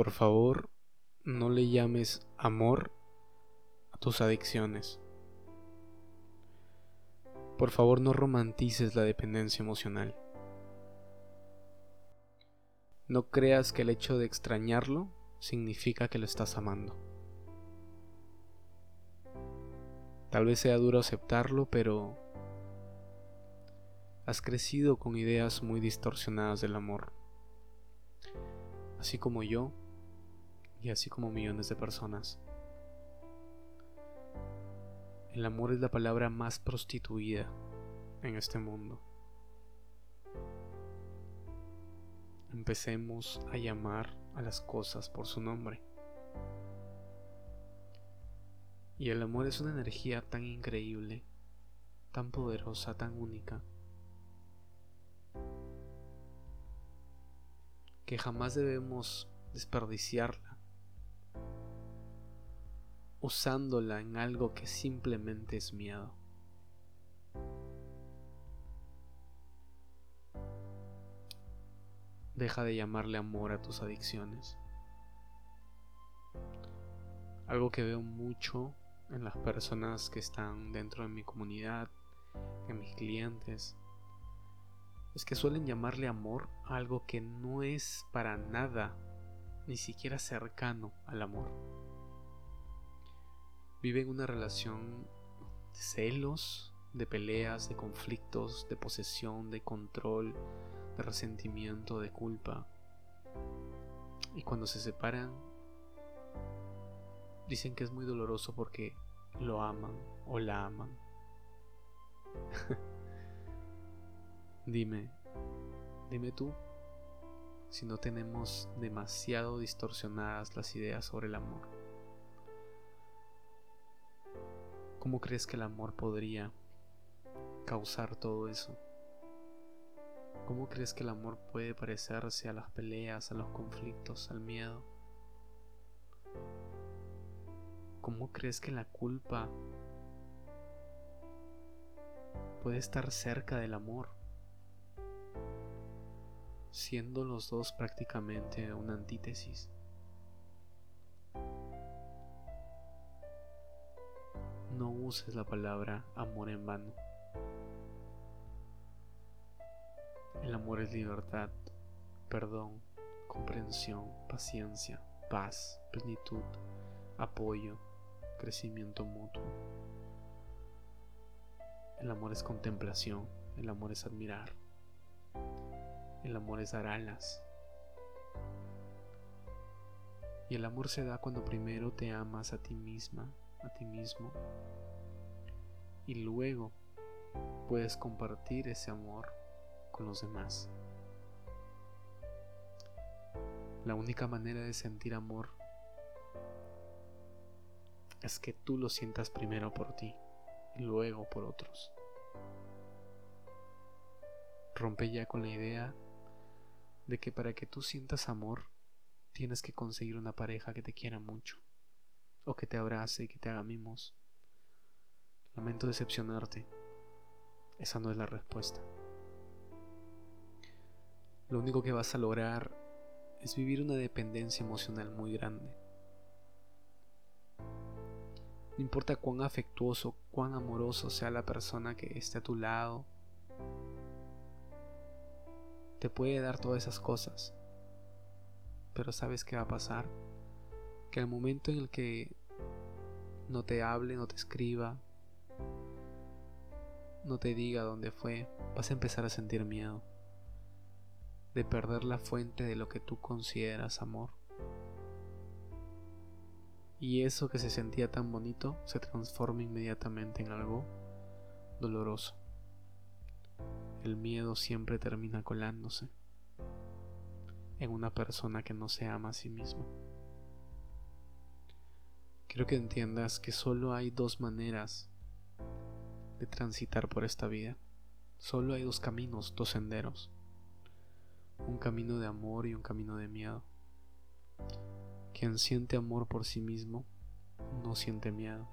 Por favor, no le llames amor a tus adicciones. Por favor, no romantices la dependencia emocional. No creas que el hecho de extrañarlo significa que lo estás amando. Tal vez sea duro aceptarlo, pero has crecido con ideas muy distorsionadas del amor. Así como yo y así como millones de personas. El amor es la palabra más prostituida en este mundo. Empecemos a llamar a las cosas por su nombre. Y el amor es una energía tan increíble, tan poderosa, tan única, que jamás debemos desperdiciarla, usándola en algo que simplemente es miedo. Deja de llamarle amor a tus adicciones. Algo que veo mucho en las personas que están dentro de mi comunidad, en mis clientes, es que suelen llamarle amor a algo que no es para nada, ni siquiera cercano al amor. Viven una relación de celos, de peleas, de conflictos, de posesión, de control, de resentimiento, de culpa. Y cuando se separan, dicen que es muy doloroso porque lo aman o la aman. Dime, dime tú, si no tenemos demasiado distorsionadas las ideas sobre el amor. ¿Cómo crees que el amor podría causar todo eso? ¿Cómo crees que el amor puede parecerse a las peleas, a los conflictos, al miedo? ¿Cómo crees que la culpa puede estar cerca del amor? siendo los dos prácticamente una antítesis. No uses la palabra amor en vano. El amor es libertad, perdón, comprensión, paciencia, paz, plenitud, apoyo, crecimiento mutuo. El amor es contemplación, el amor es admirar. El amor es dar alas. Y el amor se da cuando primero te amas a ti misma, a ti mismo. Y luego puedes compartir ese amor con los demás. La única manera de sentir amor es que tú lo sientas primero por ti y luego por otros. Rompe ya con la idea de que para que tú sientas amor tienes que conseguir una pareja que te quiera mucho, o que te abrace y que te haga mimos. Lamento decepcionarte, esa no es la respuesta. Lo único que vas a lograr es vivir una dependencia emocional muy grande. No importa cuán afectuoso, cuán amoroso sea la persona que esté a tu lado, te puede dar todas esas cosas. Pero ¿sabes qué va a pasar? Que al momento en el que no te hable, no te escriba, no te diga dónde fue, vas a empezar a sentir miedo de perder la fuente de lo que tú consideras amor. Y eso que se sentía tan bonito se transforma inmediatamente en algo doloroso el miedo siempre termina colándose en una persona que no se ama a sí mismo. Quiero que entiendas que solo hay dos maneras de transitar por esta vida. Solo hay dos caminos, dos senderos. Un camino de amor y un camino de miedo. Quien siente amor por sí mismo no siente miedo.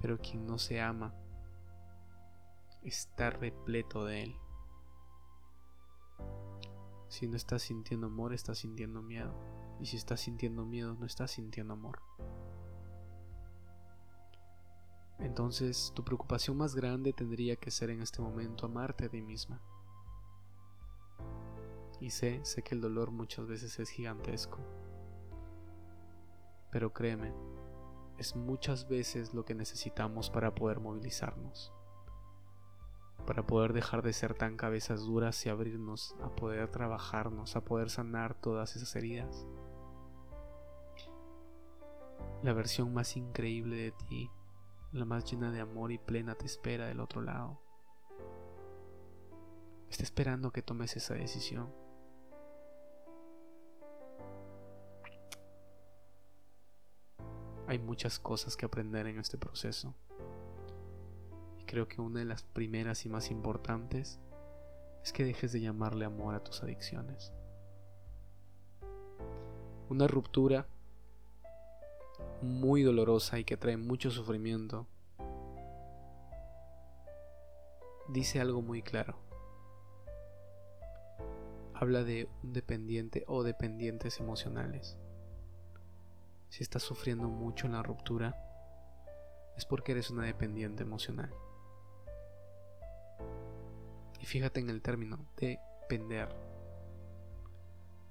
Pero quien no se ama está repleto de él. Si no estás sintiendo amor, estás sintiendo miedo. Y si estás sintiendo miedo, no estás sintiendo amor. Entonces, tu preocupación más grande tendría que ser en este momento amarte a ti misma. Y sé, sé que el dolor muchas veces es gigantesco. Pero créeme, es muchas veces lo que necesitamos para poder movilizarnos. Para poder dejar de ser tan cabezas duras y abrirnos a poder trabajarnos, a poder sanar todas esas heridas. La versión más increíble de ti la más llena de amor y plena te espera del otro lado. Está esperando que tomes esa decisión. Hay muchas cosas que aprender en este proceso. Y creo que una de las primeras y más importantes es que dejes de llamarle amor a tus adicciones. Una ruptura muy dolorosa y que trae mucho sufrimiento, dice algo muy claro. Habla de un dependiente o dependientes emocionales. Si estás sufriendo mucho en la ruptura, es porque eres una dependiente emocional. Y fíjate en el término depender.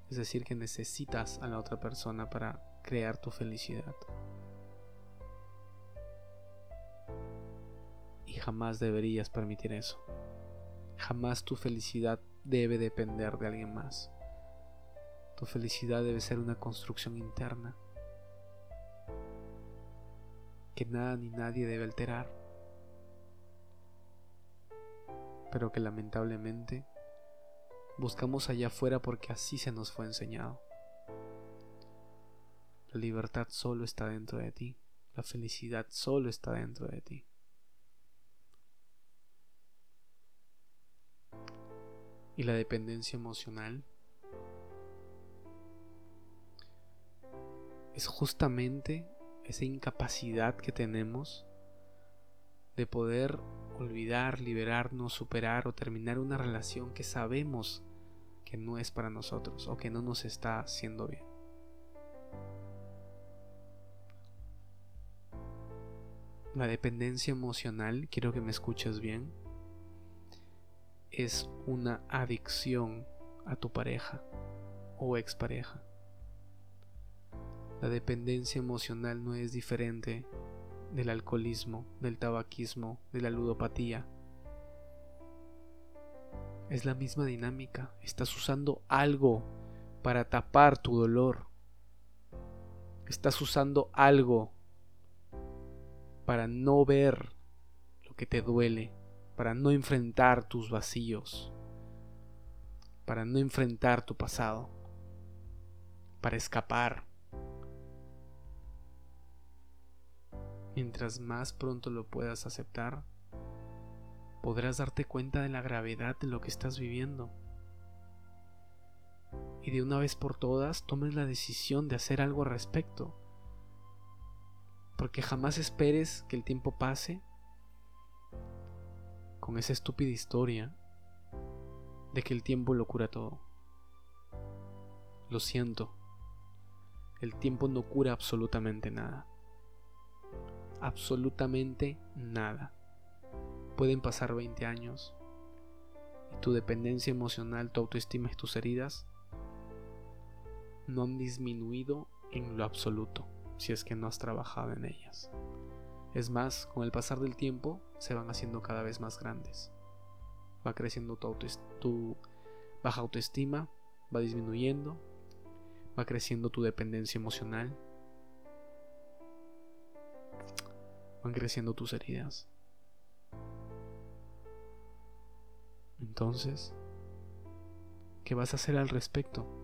Es decir, que necesitas a la otra persona para crear tu felicidad. Y jamás deberías permitir eso. Jamás tu felicidad debe depender de alguien más. Tu felicidad debe ser una construcción interna que nada ni nadie debe alterar, pero que lamentablemente buscamos allá afuera porque así se nos fue enseñado. La libertad solo está dentro de ti. La felicidad solo está dentro de ti. Y la dependencia emocional es justamente esa incapacidad que tenemos de poder olvidar, liberarnos, superar o terminar una relación que sabemos que no es para nosotros o que no nos está haciendo bien. La dependencia emocional, quiero que me escuches bien, es una adicción a tu pareja o expareja. La dependencia emocional no es diferente del alcoholismo, del tabaquismo, de la ludopatía. Es la misma dinámica. Estás usando algo para tapar tu dolor. Estás usando algo para no ver lo que te duele, para no enfrentar tus vacíos, para no enfrentar tu pasado, para escapar. Mientras más pronto lo puedas aceptar, podrás darte cuenta de la gravedad de lo que estás viviendo. Y de una vez por todas tomes la decisión de hacer algo al respecto porque jamás esperes que el tiempo pase con esa estúpida historia de que el tiempo lo cura todo. Lo siento, el tiempo no cura absolutamente nada. Absolutamente nada. Pueden pasar 20 años y tu dependencia emocional, tu autoestima y tus heridas no han disminuido en lo absoluto si es que no has trabajado en ellas. Es más, con el pasar del tiempo se van haciendo cada vez más grandes. Va creciendo tu, tu baja autoestima, va disminuyendo, va creciendo tu dependencia emocional, van creciendo tus heridas. Entonces, ¿qué vas a hacer al respecto?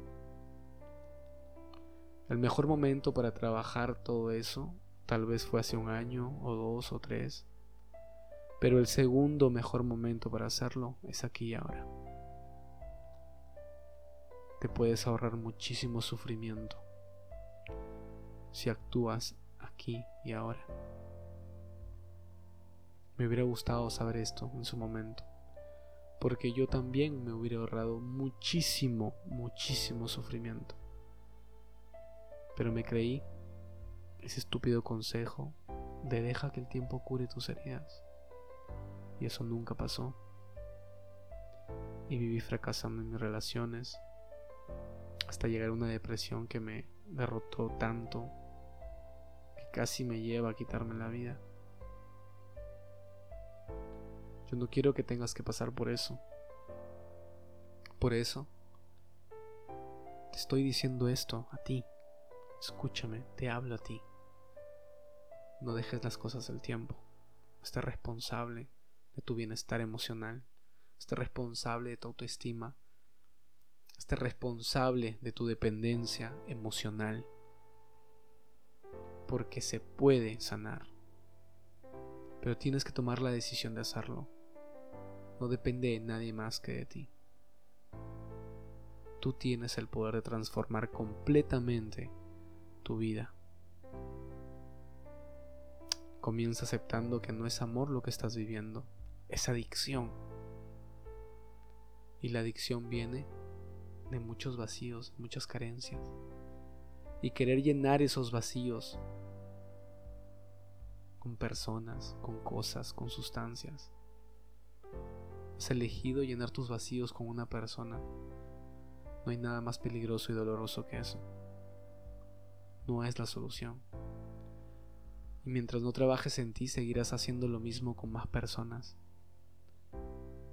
El mejor momento para trabajar todo eso tal vez fue hace un año o dos o tres, pero el segundo mejor momento para hacerlo es aquí y ahora. Te puedes ahorrar muchísimo sufrimiento si actúas aquí y ahora. Me hubiera gustado saber esto en su momento, porque yo también me hubiera ahorrado muchísimo, muchísimo sufrimiento. Pero me creí ese estúpido consejo de deja que el tiempo cure tus heridas. Y eso nunca pasó. Y viví fracasando en mis relaciones hasta llegar a una depresión que me derrotó tanto que casi me lleva a quitarme la vida. Yo no quiero que tengas que pasar por eso. Por eso, te estoy diciendo esto a ti. Escúchame, te hablo a ti. No dejes las cosas al tiempo. Esté responsable de tu bienestar emocional. Esté responsable de tu autoestima. Esté responsable de tu dependencia emocional. Porque se puede sanar. Pero tienes que tomar la decisión de hacerlo no depende de nadie más que de ti. Tú tienes el poder de transformar completamente tu vida. Comienza aceptando que no es amor lo que estás viviendo, es adicción. Y la adicción viene de muchos vacíos, muchas carencias. Y querer llenar esos vacíos con personas, con cosas, con sustancias. Has elegido llenar tus vacíos con una persona. No hay nada más peligroso y doloroso que eso. No es la solución. Y mientras no trabajes en ti, seguirás haciendo lo mismo con más personas.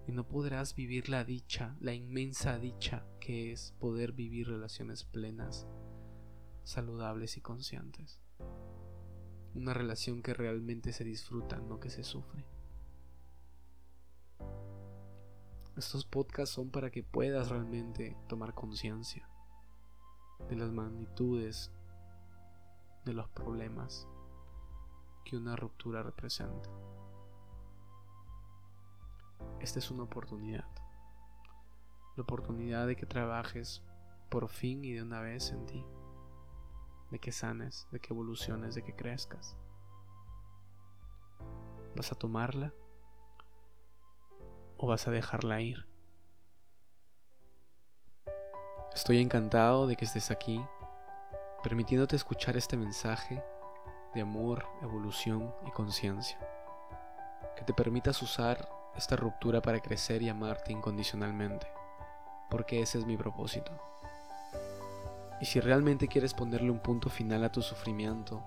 Y no podrás vivir la dicha, la inmensa dicha que es poder vivir relaciones plenas, saludables y conscientes. Una relación que realmente se disfruta, no que se sufre. Estos podcasts son para que puedas realmente tomar conciencia de las magnitudes de los problemas que una ruptura representa. Esta es una oportunidad. La oportunidad de que trabajes por fin y de una vez en ti. De que sanes, de que evoluciones, de que crezcas. ¿Vas a tomarla? o vas a dejarla ir. Estoy encantado de que estés aquí, permitiéndote escuchar este mensaje de amor, evolución y conciencia. Que te permitas usar esta ruptura para crecer y amarte incondicionalmente, porque ese es mi propósito. Y si realmente quieres ponerle un punto final a tu sufrimiento,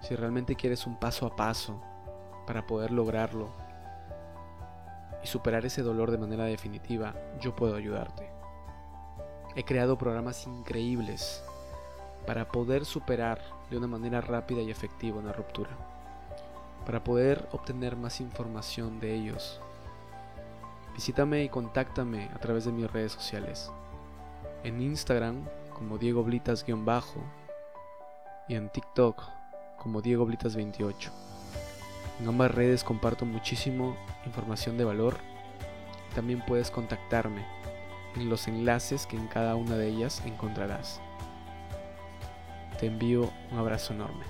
si realmente quieres un paso a paso para poder lograrlo y superar ese dolor de manera definitiva, yo puedo ayudarte. He creado programas increíbles para poder superar de una manera rápida y efectiva una ruptura, para poder obtener más información de ellos. Visítame y contáctame a través de mis redes sociales. En Instagram como Diego Blitas-bajo y en TikTok como Diego Blitas28. En ambas redes comparto muchísimo información de valor. También puedes contactarme en los enlaces que en cada una de ellas encontrarás. Te envío un abrazo enorme.